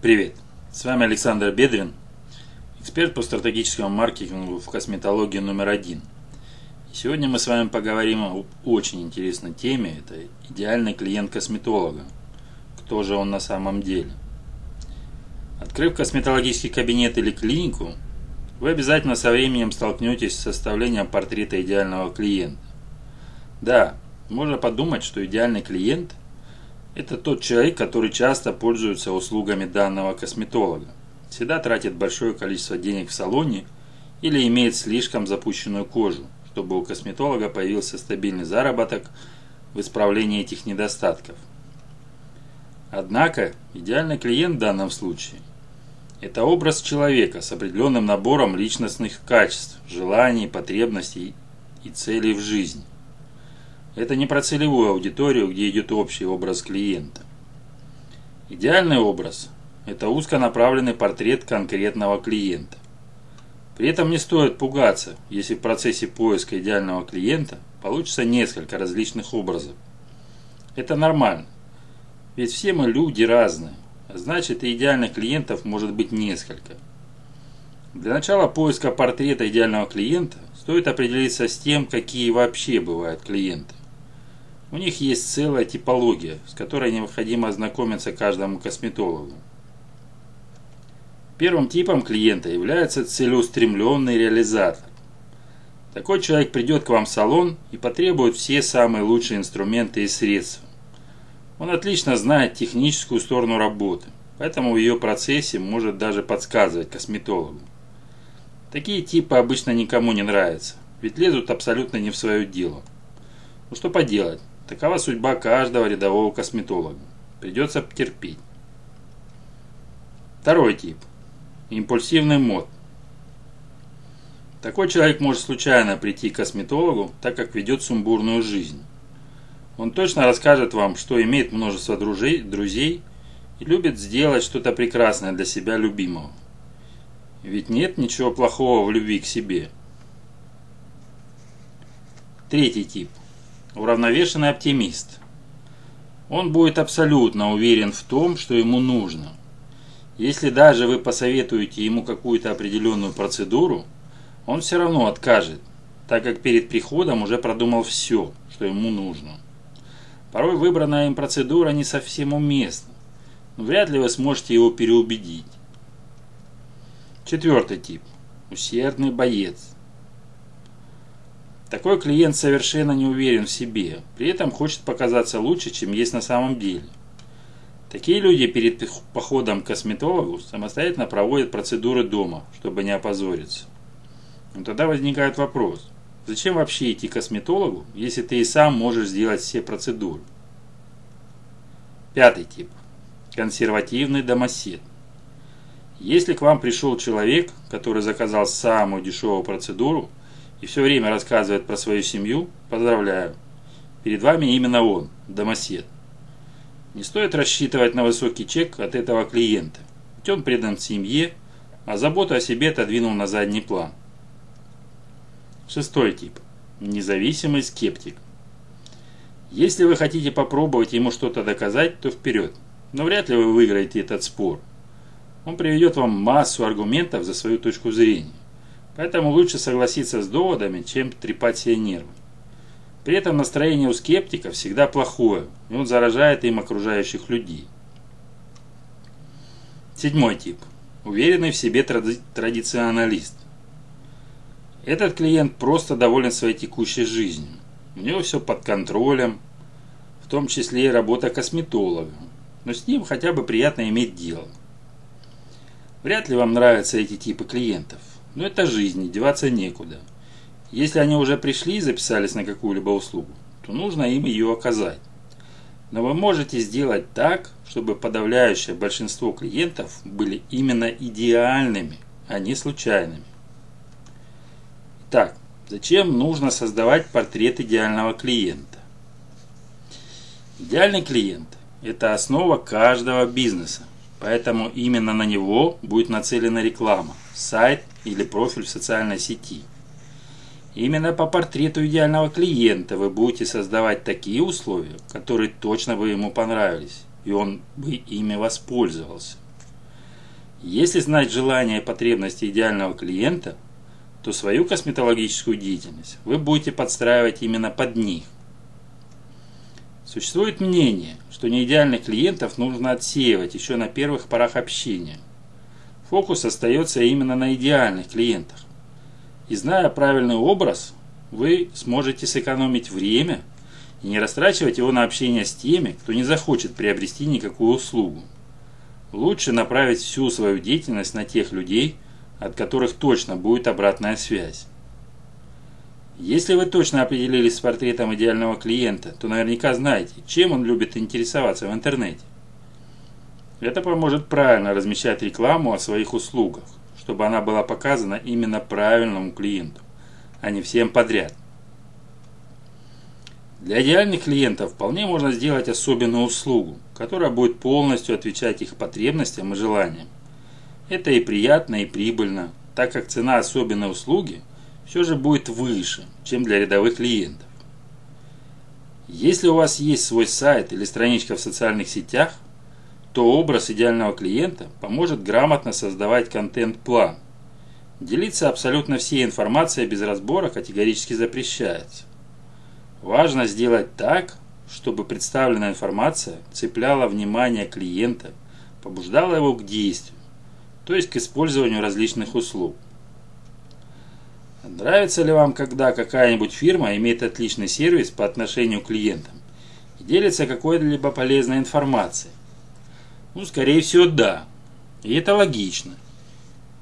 Привет! С вами Александр Бедрин, эксперт по стратегическому маркетингу в косметологии номер один. И сегодня мы с вами поговорим о очень интересной теме. Это идеальный клиент косметолога. Кто же он на самом деле? Открыв косметологический кабинет или клинику, вы обязательно со временем столкнетесь с составлением портрета идеального клиента. Да, можно подумать, что идеальный клиент – это тот человек, который часто пользуется услугами данного косметолога, всегда тратит большое количество денег в салоне или имеет слишком запущенную кожу, чтобы у косметолога появился стабильный заработок в исправлении этих недостатков. Однако, идеальный клиент в данном случае – это образ человека с определенным набором личностных качеств, желаний, потребностей и целей в жизни – это не про целевую аудиторию, где идет общий образ клиента. Идеальный образ – это узконаправленный портрет конкретного клиента. При этом не стоит пугаться, если в процессе поиска идеального клиента получится несколько различных образов. Это нормально, ведь все мы люди разные, а значит и идеальных клиентов может быть несколько. Для начала поиска портрета идеального клиента стоит определиться с тем, какие вообще бывают клиенты. У них есть целая типология, с которой необходимо ознакомиться каждому косметологу. Первым типом клиента является целеустремленный реализатор. Такой человек придет к вам в салон и потребует все самые лучшие инструменты и средства. Он отлично знает техническую сторону работы, поэтому в ее процессе может даже подсказывать косметологу. Такие типы обычно никому не нравятся, ведь лезут абсолютно не в свое дело. Ну что поделать, Такова судьба каждого рядового косметолога. Придется потерпеть. Второй тип. Импульсивный мод. Такой человек может случайно прийти к косметологу, так как ведет сумбурную жизнь. Он точно расскажет вам, что имеет множество друзей, друзей и любит сделать что-то прекрасное для себя любимого. Ведь нет ничего плохого в любви к себе. Третий тип – уравновешенный оптимист. Он будет абсолютно уверен в том, что ему нужно. Если даже вы посоветуете ему какую-то определенную процедуру, он все равно откажет, так как перед приходом уже продумал все, что ему нужно. Порой выбранная им процедура не совсем уместна, но вряд ли вы сможете его переубедить. Четвертый тип. Усердный боец. Такой клиент совершенно не уверен в себе, при этом хочет показаться лучше, чем есть на самом деле. Такие люди перед походом к косметологу самостоятельно проводят процедуры дома, чтобы не опозориться. Но тогда возникает вопрос, зачем вообще идти к косметологу, если ты и сам можешь сделать все процедуры? Пятый тип. Консервативный домосед. Если к вам пришел человек, который заказал самую дешевую процедуру, и все время рассказывает про свою семью, поздравляю. Перед вами именно он, домосед. Не стоит рассчитывать на высокий чек от этого клиента, ведь он предан семье, а заботу о себе отодвинул на задний план. Шестой тип. Независимый скептик. Если вы хотите попробовать ему что-то доказать, то вперед. Но вряд ли вы выиграете этот спор. Он приведет вам массу аргументов за свою точку зрения. Поэтому лучше согласиться с доводами, чем трепать себе нервы. При этом настроение у скептика всегда плохое, и он заражает им окружающих людей. Седьмой тип. Уверенный в себе тради традиционалист. Этот клиент просто доволен своей текущей жизнью. У него все под контролем, в том числе и работа косметолога. Но с ним хотя бы приятно иметь дело. Вряд ли вам нравятся эти типы клиентов. Но это жизнь, деваться некуда. Если они уже пришли и записались на какую-либо услугу, то нужно им ее оказать. Но вы можете сделать так, чтобы подавляющее большинство клиентов были именно идеальными, а не случайными. Итак, зачем нужно создавать портрет идеального клиента? Идеальный клиент – это основа каждого бизнеса, поэтому именно на него будет нацелена реклама, сайт или профиль в социальной сети. Именно по портрету идеального клиента вы будете создавать такие условия, которые точно бы ему понравились, и он бы ими воспользовался. Если знать желания и потребности идеального клиента, то свою косметологическую деятельность вы будете подстраивать именно под них. Существует мнение, что неидеальных клиентов нужно отсеивать еще на первых порах общения. Фокус остается именно на идеальных клиентах. И зная правильный образ, вы сможете сэкономить время и не растрачивать его на общение с теми, кто не захочет приобрести никакую услугу. Лучше направить всю свою деятельность на тех людей, от которых точно будет обратная связь. Если вы точно определились с портретом идеального клиента, то наверняка знаете, чем он любит интересоваться в интернете. Это поможет правильно размещать рекламу о своих услугах, чтобы она была показана именно правильному клиенту, а не всем подряд. Для идеальных клиентов вполне можно сделать особенную услугу, которая будет полностью отвечать их потребностям и желаниям. Это и приятно, и прибыльно, так как цена особенной услуги все же будет выше, чем для рядовых клиентов. Если у вас есть свой сайт или страничка в социальных сетях, то образ идеального клиента поможет грамотно создавать контент-план. Делиться абсолютно всей информацией без разбора категорически запрещается. Важно сделать так, чтобы представленная информация цепляла внимание клиента, побуждала его к действию, то есть к использованию различных услуг. Нравится ли вам, когда какая-нибудь фирма имеет отличный сервис по отношению к клиентам и делится какой-либо полезной информацией? Ну, скорее всего, да. И это логично.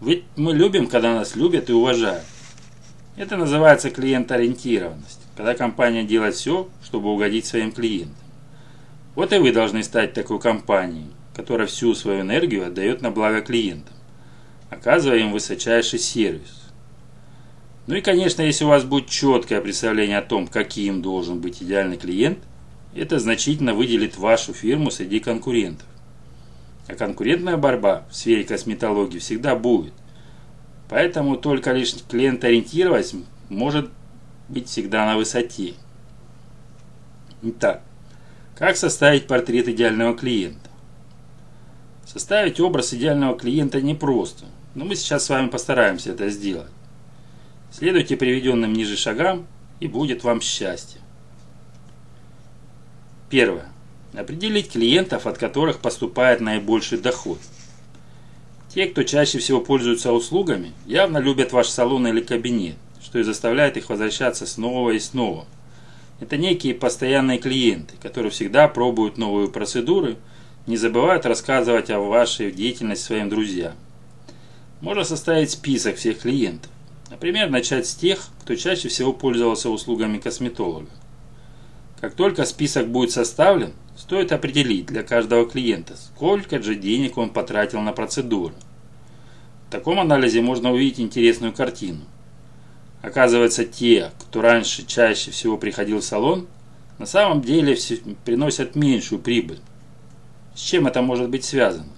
Ведь мы любим, когда нас любят и уважают. Это называется клиентоориентированность когда компания делает все, чтобы угодить своим клиентам. Вот и вы должны стать такой компанией, которая всю свою энергию отдает на благо клиентам, оказывая им высочайший сервис. Ну и, конечно, если у вас будет четкое представление о том, каким должен быть идеальный клиент, это значительно выделит вашу фирму среди конкурентов. А конкурентная борьба в сфере косметологии всегда будет. Поэтому только лишь клиентоориентировать может быть всегда на высоте. Итак, как составить портрет идеального клиента? Составить образ идеального клиента непросто, но мы сейчас с вами постараемся это сделать. Следуйте приведенным ниже шагам, и будет вам счастье. Первое. Определить клиентов, от которых поступает наибольший доход. Те, кто чаще всего пользуются услугами, явно любят ваш салон или кабинет что и заставляет их возвращаться снова и снова. Это некие постоянные клиенты, которые всегда пробуют новые процедуры, не забывают рассказывать о вашей деятельности своим друзьям. Можно составить список всех клиентов. Например, начать с тех, кто чаще всего пользовался услугами косметолога. Как только список будет составлен, стоит определить для каждого клиента, сколько же денег он потратил на процедуру. В таком анализе можно увидеть интересную картину – Оказывается, те, кто раньше чаще всего приходил в салон, на самом деле приносят меньшую прибыль. С чем это может быть связано?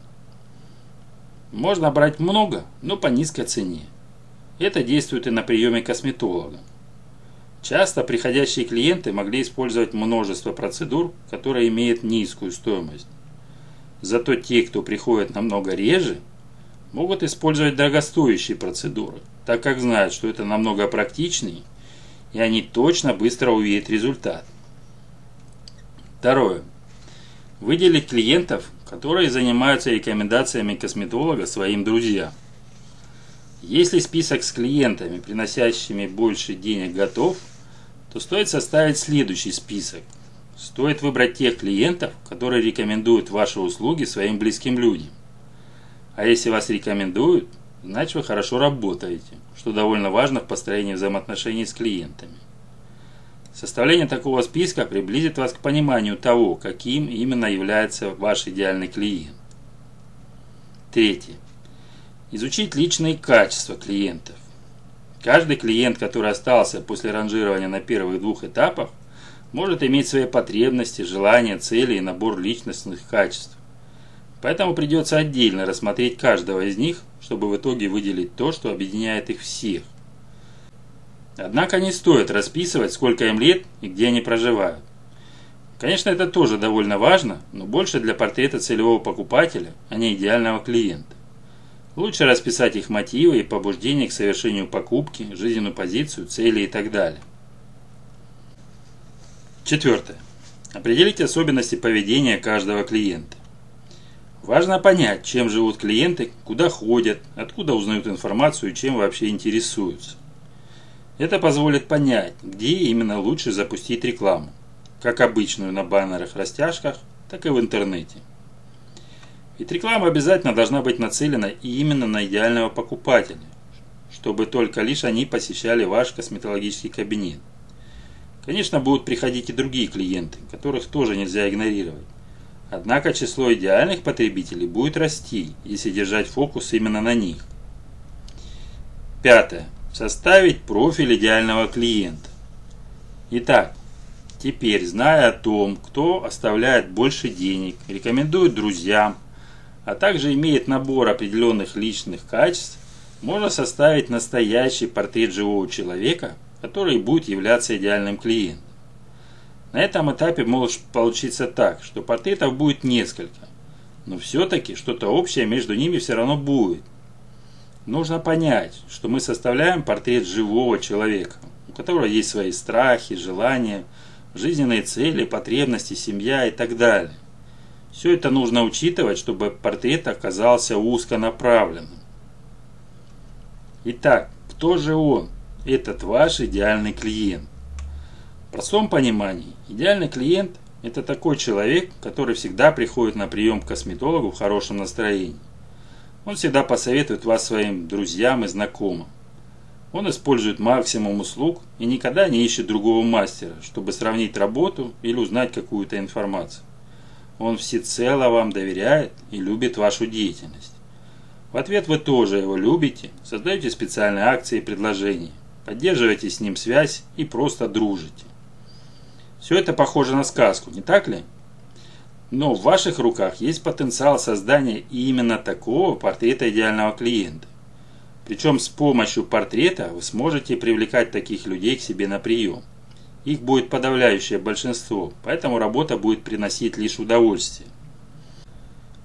Можно брать много, но по низкой цене. Это действует и на приеме косметолога. Часто приходящие клиенты могли использовать множество процедур, которые имеют низкую стоимость. Зато те, кто приходит намного реже, могут использовать дорогостоящие процедуры, так как знают, что это намного практичнее, и они точно быстро увидят результат. Второе. Выделить клиентов, которые занимаются рекомендациями косметолога своим друзьям. Если список с клиентами, приносящими больше денег, готов, то стоит составить следующий список. Стоит выбрать тех клиентов, которые рекомендуют ваши услуги своим близким людям. А если вас рекомендуют, значит вы хорошо работаете, что довольно важно в построении взаимоотношений с клиентами. Составление такого списка приблизит вас к пониманию того, каким именно является ваш идеальный клиент. Третье. Изучить личные качества клиентов. Каждый клиент, который остался после ранжирования на первых двух этапах, может иметь свои потребности, желания, цели и набор личностных качеств. Поэтому придется отдельно рассмотреть каждого из них, чтобы в итоге выделить то, что объединяет их всех. Однако не стоит расписывать, сколько им лет и где они проживают. Конечно, это тоже довольно важно, но больше для портрета целевого покупателя, а не идеального клиента. Лучше расписать их мотивы и побуждения к совершению покупки, жизненную позицию, цели и так далее. Четвертое. Определить особенности поведения каждого клиента. Важно понять, чем живут клиенты, куда ходят, откуда узнают информацию и чем вообще интересуются. Это позволит понять, где именно лучше запустить рекламу, как обычную на баннерах-растяжках, так и в интернете. Ведь реклама обязательно должна быть нацелена именно на идеального покупателя, чтобы только лишь они посещали ваш косметологический кабинет. Конечно, будут приходить и другие клиенты, которых тоже нельзя игнорировать. Однако число идеальных потребителей будет расти, если держать фокус именно на них. Пятое. Составить профиль идеального клиента. Итак, теперь, зная о том, кто оставляет больше денег, рекомендует друзьям, а также имеет набор определенных личных качеств, можно составить настоящий портрет живого человека, который будет являться идеальным клиентом. На этом этапе может получиться так, что портретов будет несколько, но все-таки что-то общее между ними все равно будет. Нужно понять, что мы составляем портрет живого человека, у которого есть свои страхи, желания, жизненные цели, потребности, семья и так далее. Все это нужно учитывать, чтобы портрет оказался узконаправленным. Итак, кто же он, этот ваш идеальный клиент? В простом понимании, идеальный клиент – это такой человек, который всегда приходит на прием к косметологу в хорошем настроении. Он всегда посоветует вас своим друзьям и знакомым. Он использует максимум услуг и никогда не ищет другого мастера, чтобы сравнить работу или узнать какую-то информацию. Он всецело вам доверяет и любит вашу деятельность. В ответ вы тоже его любите, создаете специальные акции и предложения, поддерживаете с ним связь и просто дружите. Все это похоже на сказку, не так ли? Но в ваших руках есть потенциал создания именно такого портрета идеального клиента. Причем с помощью портрета вы сможете привлекать таких людей к себе на прием. Их будет подавляющее большинство, поэтому работа будет приносить лишь удовольствие.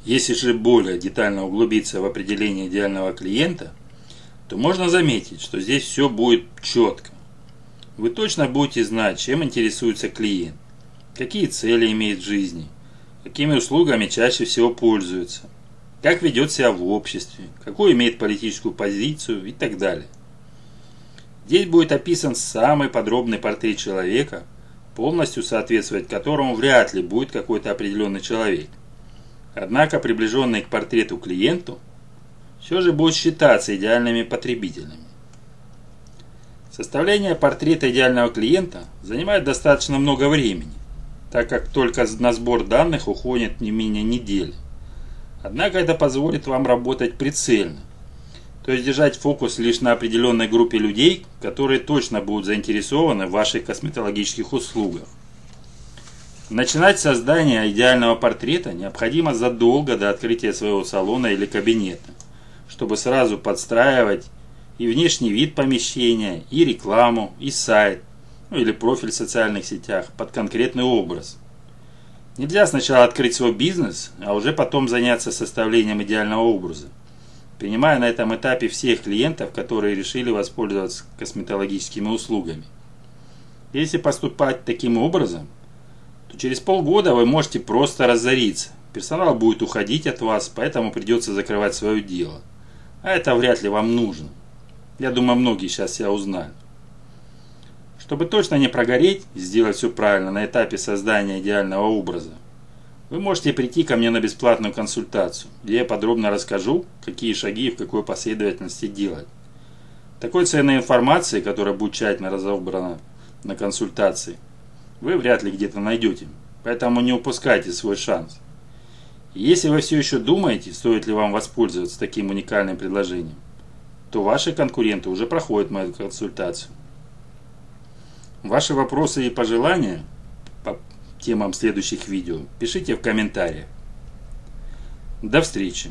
Если же более детально углубиться в определение идеального клиента, то можно заметить, что здесь все будет четко. Вы точно будете знать, чем интересуется клиент, какие цели имеет в жизни, какими услугами чаще всего пользуется, как ведет себя в обществе, какую имеет политическую позицию и так далее. Здесь будет описан самый подробный портрет человека, полностью соответствовать которому вряд ли будет какой-то определенный человек. Однако приближенные к портрету клиенту все же будут считаться идеальными потребителями. Составление портрета идеального клиента занимает достаточно много времени, так как только на сбор данных уходит не менее недели. Однако это позволит вам работать прицельно – то есть держать фокус лишь на определенной группе людей, которые точно будут заинтересованы в ваших косметологических услугах. Начинать создание идеального портрета необходимо задолго до открытия своего салона или кабинета, чтобы сразу подстраивать и внешний вид помещения, и рекламу, и сайт, ну или профиль в социальных сетях под конкретный образ. Нельзя сначала открыть свой бизнес, а уже потом заняться составлением идеального образа принимая на этом этапе всех клиентов, которые решили воспользоваться косметологическими услугами. Если поступать таким образом, то через полгода вы можете просто разориться. Персонал будет уходить от вас, поэтому придется закрывать свое дело. А это вряд ли вам нужно. Я думаю, многие сейчас себя узнали. Чтобы точно не прогореть и сделать все правильно на этапе создания идеального образа, вы можете прийти ко мне на бесплатную консультацию, где я подробно расскажу, какие шаги и в какой последовательности делать. Такой ценной информации, которая будет тщательно разобрана на консультации, вы вряд ли где-то найдете, поэтому не упускайте свой шанс. Если вы все еще думаете, стоит ли вам воспользоваться таким уникальным предложением, то ваши конкуренты уже проходят мою консультацию. Ваши вопросы и пожелания по темам следующих видео пишите в комментариях. До встречи!